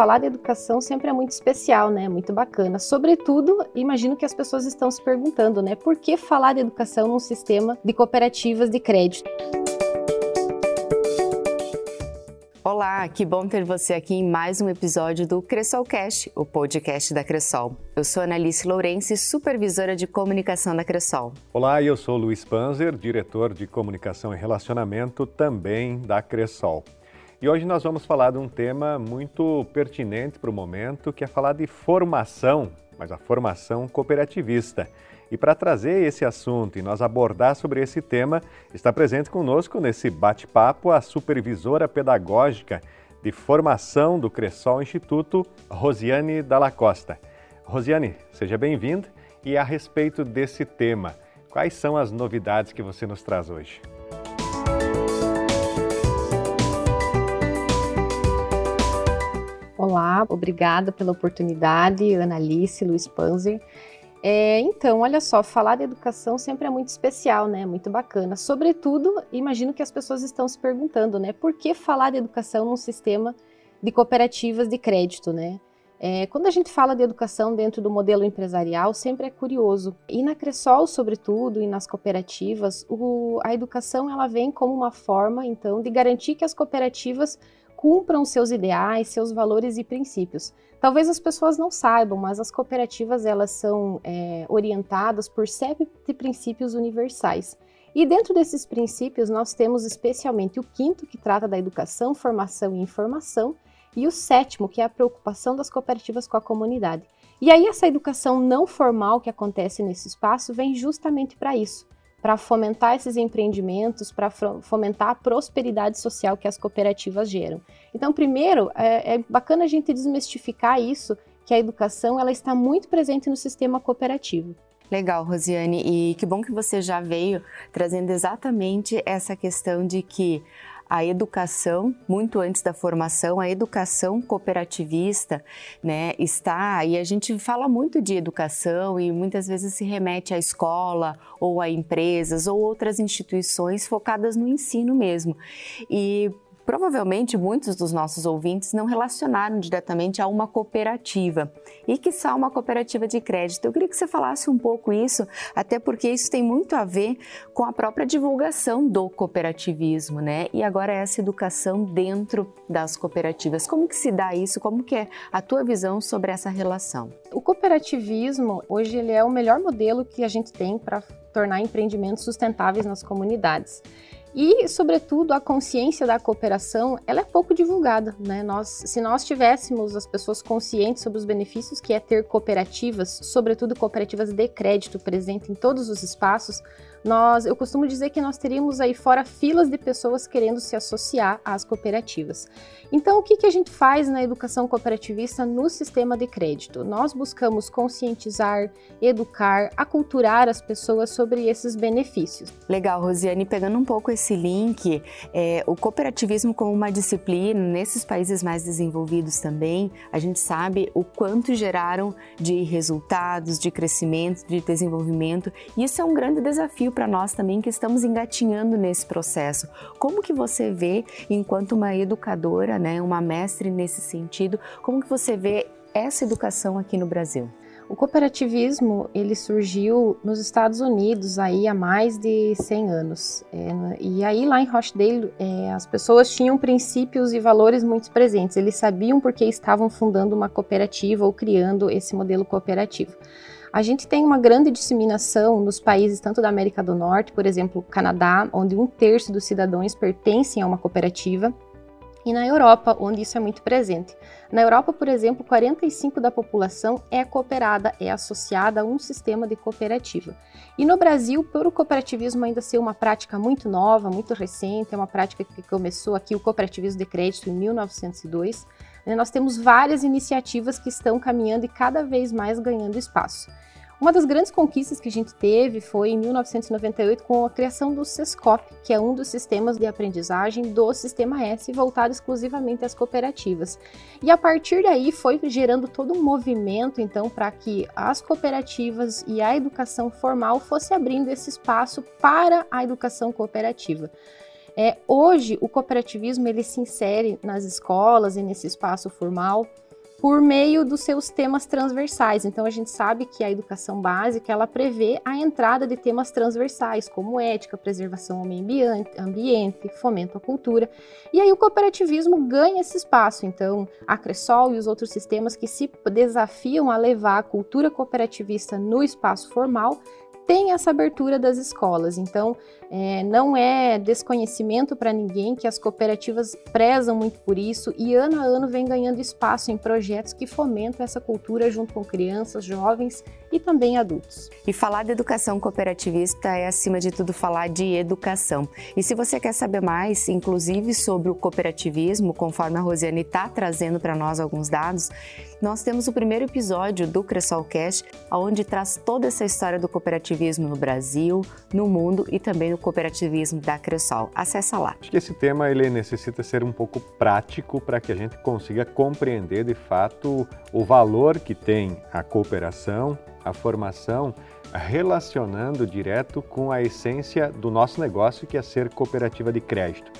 falar de educação sempre é muito especial, né? Muito bacana. Sobretudo, imagino que as pessoas estão se perguntando, né? Por que falar de educação num sistema de cooperativas de crédito? Olá, que bom ter você aqui em mais um episódio do Cressolcast, o podcast da Cressol. Eu sou Analice Lourenço, supervisora de comunicação da Cressol. Olá, eu sou Luiz Panzer, diretor de comunicação e relacionamento também da Cressol. E hoje nós vamos falar de um tema muito pertinente para o momento, que é falar de formação, mas a formação cooperativista. E para trazer esse assunto e nós abordar sobre esse tema, está presente conosco nesse bate-papo a supervisora pedagógica de formação do Cressol Instituto, Rosiane Dalla Costa. Rosiane, seja bem-vinda e a respeito desse tema, quais são as novidades que você nos traz hoje? Olá, obrigada pela oportunidade, Analice, Luiz Panzer. É, então, olha só, falar de educação sempre é muito especial, né? Muito bacana. Sobretudo, imagino que as pessoas estão se perguntando, né? Por que falar de educação num sistema de cooperativas de crédito, né? É, quando a gente fala de educação dentro do modelo empresarial, sempre é curioso. E na Cressol, sobretudo, e nas cooperativas, o, a educação ela vem como uma forma, então, de garantir que as cooperativas cumpram seus ideais, seus valores e princípios. Talvez as pessoas não saibam, mas as cooperativas elas são é, orientadas por sete princípios universais. E dentro desses princípios nós temos especialmente o quinto que trata da educação, formação e informação, e o sétimo que é a preocupação das cooperativas com a comunidade. E aí essa educação não formal que acontece nesse espaço vem justamente para isso para fomentar esses empreendimentos, para fomentar a prosperidade social que as cooperativas geram. Então, primeiro, é, é, bacana a gente desmistificar isso, que a educação ela está muito presente no sistema cooperativo. Legal, Rosiane, e que bom que você já veio trazendo exatamente essa questão de que a educação, muito antes da formação, a educação cooperativista, né, está, e a gente fala muito de educação e muitas vezes se remete à escola ou a empresas ou outras instituições focadas no ensino mesmo. E Provavelmente muitos dos nossos ouvintes não relacionaram diretamente a uma cooperativa e que só uma cooperativa de crédito. Eu queria que você falasse um pouco isso, até porque isso tem muito a ver com a própria divulgação do cooperativismo, né? E agora essa educação dentro das cooperativas. Como que se dá isso? Como que é a tua visão sobre essa relação? O cooperativismo hoje ele é o melhor modelo que a gente tem para tornar empreendimentos sustentáveis nas comunidades. E, sobretudo, a consciência da cooperação, ela é pouco divulgada, né? Nós, se nós tivéssemos as pessoas conscientes sobre os benefícios que é ter cooperativas, sobretudo cooperativas de crédito presente em todos os espaços, nós, eu costumo dizer que nós teríamos aí fora filas de pessoas querendo se associar às cooperativas. Então, o que, que a gente faz na educação cooperativista no sistema de crédito? Nós buscamos conscientizar, educar, aculturar as pessoas sobre esses benefícios. Legal, Rosiane, pegando um pouco esse link, é, o cooperativismo como uma disciplina, nesses países mais desenvolvidos também, a gente sabe o quanto geraram de resultados, de crescimento, de desenvolvimento, isso é um grande desafio para nós também que estamos engatinhando nesse processo. Como que você vê, enquanto uma educadora, né, uma mestre nesse sentido, como que você vê essa educação aqui no Brasil? O cooperativismo ele surgiu nos Estados Unidos aí há mais de 100 anos. É, e aí lá em Rochdale é, as pessoas tinham princípios e valores muito presentes. Eles sabiam porque estavam fundando uma cooperativa ou criando esse modelo cooperativo. A gente tem uma grande disseminação nos países tanto da América do Norte, por exemplo, Canadá, onde um terço dos cidadãos pertencem a uma cooperativa, e na Europa, onde isso é muito presente. Na Europa, por exemplo, 45% da população é cooperada, é associada a um sistema de cooperativa. E no Brasil, por o cooperativismo ainda ser uma prática muito nova, muito recente, é uma prática que começou aqui o cooperativismo de crédito em 1902, né, nós temos várias iniciativas que estão caminhando e cada vez mais ganhando espaço. Uma das grandes conquistas que a gente teve foi em 1998 com a criação do SESCOP, que é um dos sistemas de aprendizagem do Sistema S voltado exclusivamente às cooperativas. E a partir daí foi gerando todo um movimento então para que as cooperativas e a educação formal fosse abrindo esse espaço para a educação cooperativa. É, hoje, o cooperativismo ele se insere nas escolas e nesse espaço formal. Por meio dos seus temas transversais. Então a gente sabe que a educação básica ela prevê a entrada de temas transversais como ética, preservação ao meio ambiente, fomento à cultura. E aí o cooperativismo ganha esse espaço. Então a Cressol e os outros sistemas que se desafiam a levar a cultura cooperativista no espaço formal tem essa abertura das escolas. Então, é, não é desconhecimento para ninguém que as cooperativas prezam muito por isso e ano a ano vem ganhando espaço em projetos que fomentam essa cultura junto com crianças, jovens e também adultos. E falar de educação cooperativista é, acima de tudo, falar de educação. E se você quer saber mais, inclusive sobre o cooperativismo, conforme a Rosiane está trazendo para nós alguns dados, nós temos o primeiro episódio do Cressolcast, onde traz toda essa história do cooperativismo no Brasil, no mundo e também no cooperativismo da Cressol. Acesse lá. Acho que esse tema ele necessita ser um pouco prático para que a gente consiga compreender de fato o valor que tem a cooperação, a formação, relacionando direto com a essência do nosso negócio, que é ser cooperativa de crédito.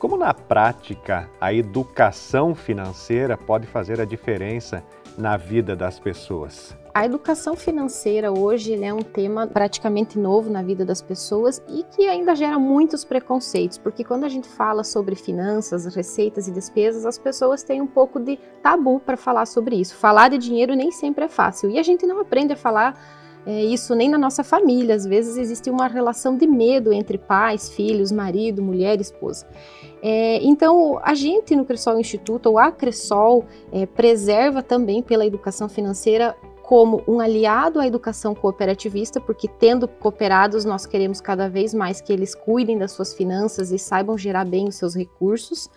Como na prática a educação financeira pode fazer a diferença na vida das pessoas? A educação financeira hoje é um tema praticamente novo na vida das pessoas e que ainda gera muitos preconceitos, porque quando a gente fala sobre finanças, receitas e despesas, as pessoas têm um pouco de tabu para falar sobre isso. Falar de dinheiro nem sempre é fácil e a gente não aprende a falar é, isso nem na nossa família. Às vezes existe uma relação de medo entre pais, filhos, marido, mulher, esposa. É, então, a gente no Cressol Instituto, ou a Cressol, é, preserva também pela educação financeira como um aliado à educação cooperativista, porque tendo cooperados, nós queremos cada vez mais que eles cuidem das suas finanças e saibam gerar bem os seus recursos.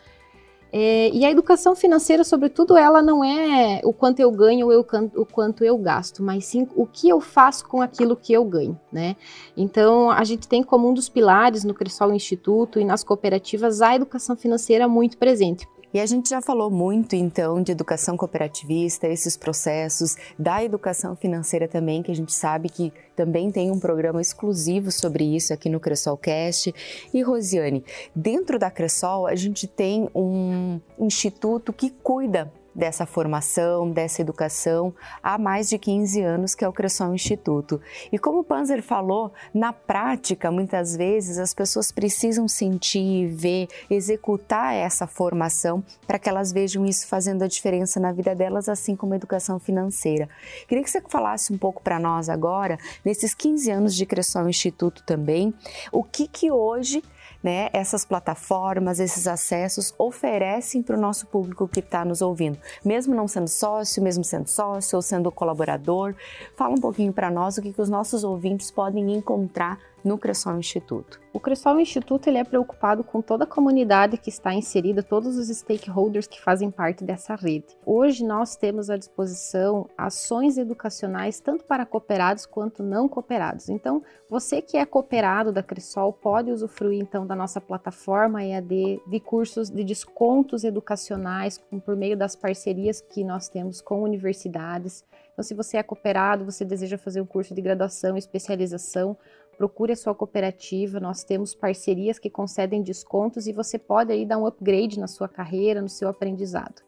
É, e a educação financeira, sobretudo, ela não é o quanto eu ganho ou o quanto eu gasto, mas sim o que eu faço com aquilo que eu ganho, né? Então, a gente tem como um dos pilares no Cressol Instituto e nas cooperativas a educação financeira muito presente. E a gente já falou muito então de educação cooperativista, esses processos, da educação financeira também, que a gente sabe que também tem um programa exclusivo sobre isso aqui no Cressolcast. E Rosiane, dentro da Cressol a gente tem um instituto que cuida dessa formação, dessa educação há mais de 15 anos, que é o Cressol Instituto. E como o Panzer falou, na prática, muitas vezes as pessoas precisam sentir, ver, executar essa formação para que elas vejam isso fazendo a diferença na vida delas, assim como a educação financeira. Queria que você falasse um pouco para nós agora, nesses 15 anos de Cressol Instituto também, o que que hoje né, essas plataformas, esses acessos oferecem para o nosso público que está nos ouvindo, mesmo não sendo sócio, mesmo sendo sócio ou sendo colaborador. Fala um pouquinho para nós o que, que os nossos ouvintes podem encontrar no Cressol Instituto. O Cressol Instituto ele é preocupado com toda a comunidade que está inserida, todos os stakeholders que fazem parte dessa rede. Hoje nós temos à disposição ações educacionais tanto para cooperados quanto não cooperados. Então, você que é cooperado da Cressol pode usufruir então da nossa plataforma EAD de cursos de descontos educacionais por meio das parcerias que nós temos com universidades. Então, se você é cooperado, você deseja fazer um curso de graduação, especialização, procure a sua cooperativa, nós temos parcerias que concedem descontos e você pode aí dar um upgrade na sua carreira, no seu aprendizado.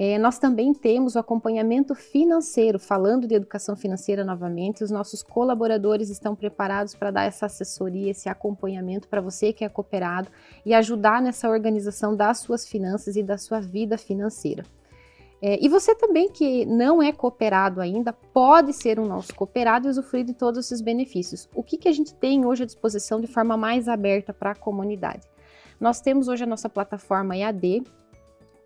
É, nós também temos o acompanhamento financeiro, falando de educação financeira novamente, os nossos colaboradores estão preparados para dar essa assessoria, esse acompanhamento para você que é cooperado e ajudar nessa organização das suas finanças e da sua vida financeira. É, e você também que não é cooperado ainda, pode ser um nosso cooperado e usufruir de todos esses benefícios. O que, que a gente tem hoje à disposição de forma mais aberta para a comunidade? Nós temos hoje a nossa plataforma EAD,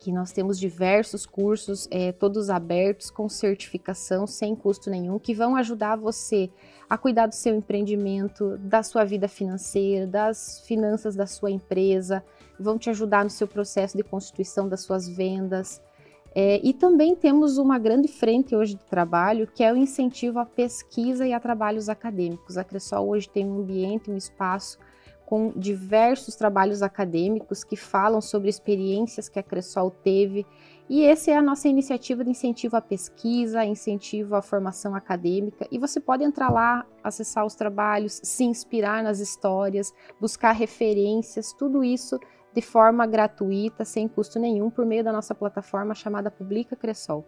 que nós temos diversos cursos, é, todos abertos, com certificação, sem custo nenhum, que vão ajudar você a cuidar do seu empreendimento, da sua vida financeira, das finanças da sua empresa, vão te ajudar no seu processo de constituição das suas vendas, é, e também temos uma grande frente hoje de trabalho, que é o incentivo à pesquisa e a trabalhos acadêmicos. A Cressol hoje tem um ambiente, um espaço com diversos trabalhos acadêmicos que falam sobre experiências que a Cressol teve. E essa é a nossa iniciativa de incentivo à pesquisa, incentivo à formação acadêmica. E você pode entrar lá, acessar os trabalhos, se inspirar nas histórias, buscar referências, tudo isso de forma gratuita, sem custo nenhum, por meio da nossa plataforma chamada Publica Cressol.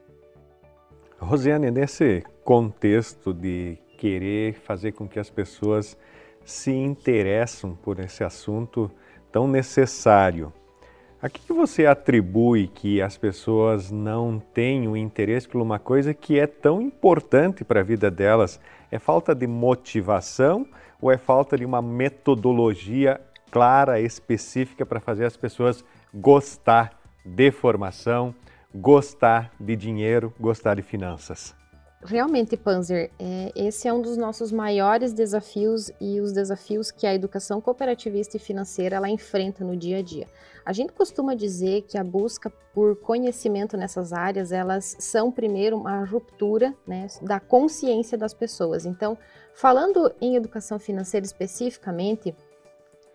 Rosiane, nesse contexto de querer fazer com que as pessoas se interessem por esse assunto tão necessário, a que você atribui que as pessoas não têm o interesse por uma coisa que é tão importante para a vida delas? É falta de motivação ou é falta de uma metodologia clara, específica para fazer as pessoas gostar de formação, gostar de dinheiro, gostar de finanças? Realmente, Panzer, é, esse é um dos nossos maiores desafios e os desafios que a educação cooperativista e financeira ela enfrenta no dia a dia. A gente costuma dizer que a busca por conhecimento nessas áreas elas são primeiro uma ruptura né, da consciência das pessoas. Então, falando em educação financeira especificamente,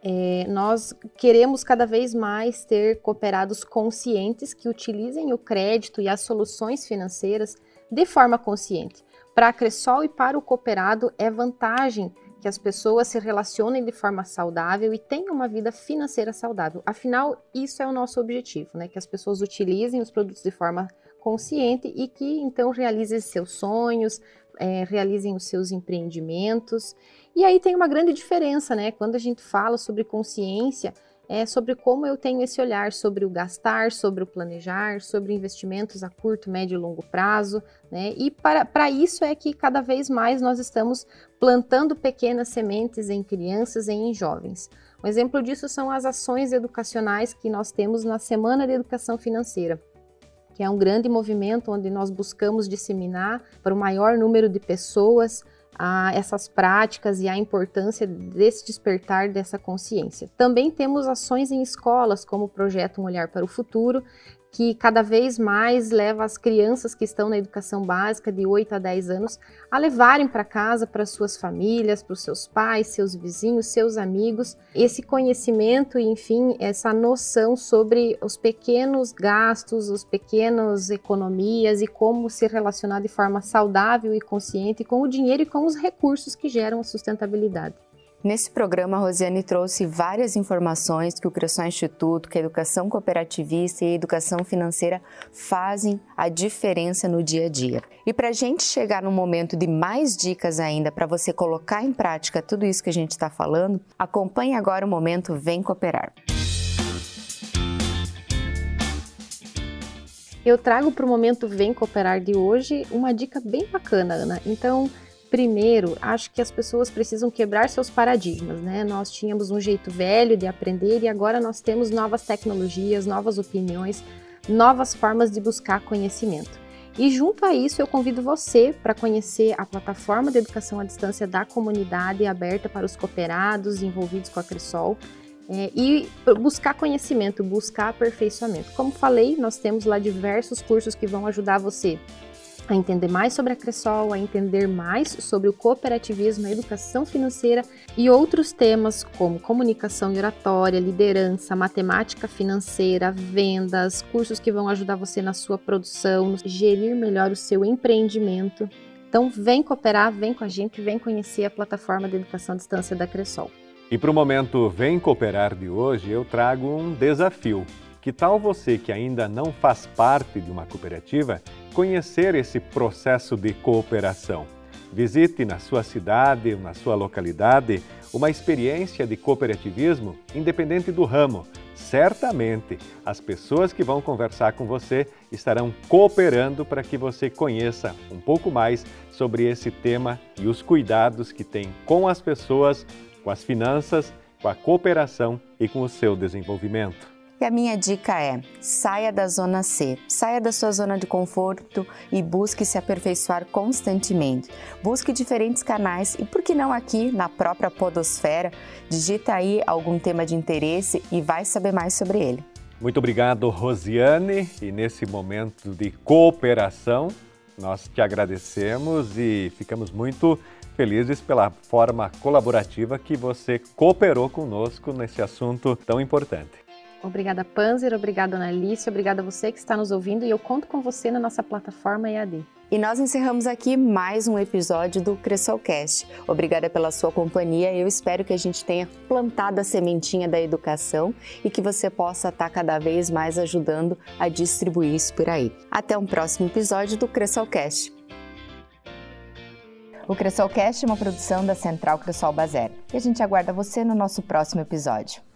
é, nós queremos cada vez mais ter cooperados conscientes que utilizem o crédito e as soluções financeiras de forma consciente. Para a Cressol e para o cooperado, é vantagem que as pessoas se relacionem de forma saudável e tenham uma vida financeira saudável. Afinal, isso é o nosso objetivo, né? Que as pessoas utilizem os produtos de forma consciente e que então realizem seus sonhos, é, realizem os seus empreendimentos. E aí tem uma grande diferença, né? Quando a gente fala sobre consciência, é sobre como eu tenho esse olhar sobre o gastar, sobre o planejar, sobre investimentos a curto, médio e longo prazo, né? E para isso é que cada vez mais nós estamos plantando pequenas sementes em crianças e em jovens. Um exemplo disso são as ações educacionais que nós temos na Semana de Educação Financeira que é um grande movimento onde nós buscamos disseminar para o maior número de pessoas a essas práticas e a importância desse despertar dessa consciência. Também temos ações em escolas, como o projeto Um Olhar para o Futuro, que cada vez mais leva as crianças que estão na educação básica de 8 a 10 anos a levarem para casa, para suas famílias, para os seus pais, seus vizinhos, seus amigos, esse conhecimento e, enfim, essa noção sobre os pequenos gastos, os pequenos economias e como se relacionar de forma saudável e consciente com o dinheiro e com os recursos que geram a sustentabilidade. Nesse programa, a Rosiane trouxe várias informações que o Cressol Instituto, que a educação cooperativista e a educação financeira fazem a diferença no dia a dia. E para a gente chegar num momento de mais dicas ainda para você colocar em prática tudo isso que a gente está falando, acompanhe agora o momento Vem Cooperar. Eu trago para o momento Vem Cooperar de hoje uma dica bem bacana, Ana. Então, Primeiro, acho que as pessoas precisam quebrar seus paradigmas, né? Nós tínhamos um jeito velho de aprender e agora nós temos novas tecnologias, novas opiniões, novas formas de buscar conhecimento. E junto a isso, eu convido você para conhecer a plataforma de educação à distância da comunidade aberta para os cooperados envolvidos com a Crisol. É, e buscar conhecimento, buscar aperfeiçoamento. Como falei, nós temos lá diversos cursos que vão ajudar você a entender mais sobre a Cressol, a entender mais sobre o cooperativismo, a educação financeira e outros temas como comunicação e oratória, liderança, matemática financeira, vendas, cursos que vão ajudar você na sua produção, gerir melhor o seu empreendimento. Então, vem cooperar, vem com a gente, vem conhecer a plataforma de educação à distância da Cressol. E para o momento Vem Cooperar de hoje, eu trago um desafio. Que tal você que ainda não faz parte de uma cooperativa conhecer esse processo de cooperação? Visite na sua cidade na sua localidade uma experiência de cooperativismo independente do ramo. Certamente as pessoas que vão conversar com você estarão cooperando para que você conheça um pouco mais sobre esse tema e os cuidados que tem com as pessoas, com as finanças, com a cooperação e com o seu desenvolvimento. E a minha dica é: saia da zona C, saia da sua zona de conforto e busque se aperfeiçoar constantemente. Busque diferentes canais e, por que não aqui na própria Podosfera? Digita aí algum tema de interesse e vai saber mais sobre ele. Muito obrigado, Rosiane. E nesse momento de cooperação, nós te agradecemos e ficamos muito felizes pela forma colaborativa que você cooperou conosco nesse assunto tão importante. Obrigada, Panzer. Obrigada, Analice. Obrigada a você que está nos ouvindo e eu conto com você na nossa plataforma EAD. E nós encerramos aqui mais um episódio do Cressolcast. Obrigada pela sua companhia. Eu espero que a gente tenha plantado a sementinha da educação e que você possa estar cada vez mais ajudando a distribuir isso por aí. Até um próximo episódio do Cressolcast. O Cressolcast é uma produção da Central Cressol Bazar e a gente aguarda você no nosso próximo episódio.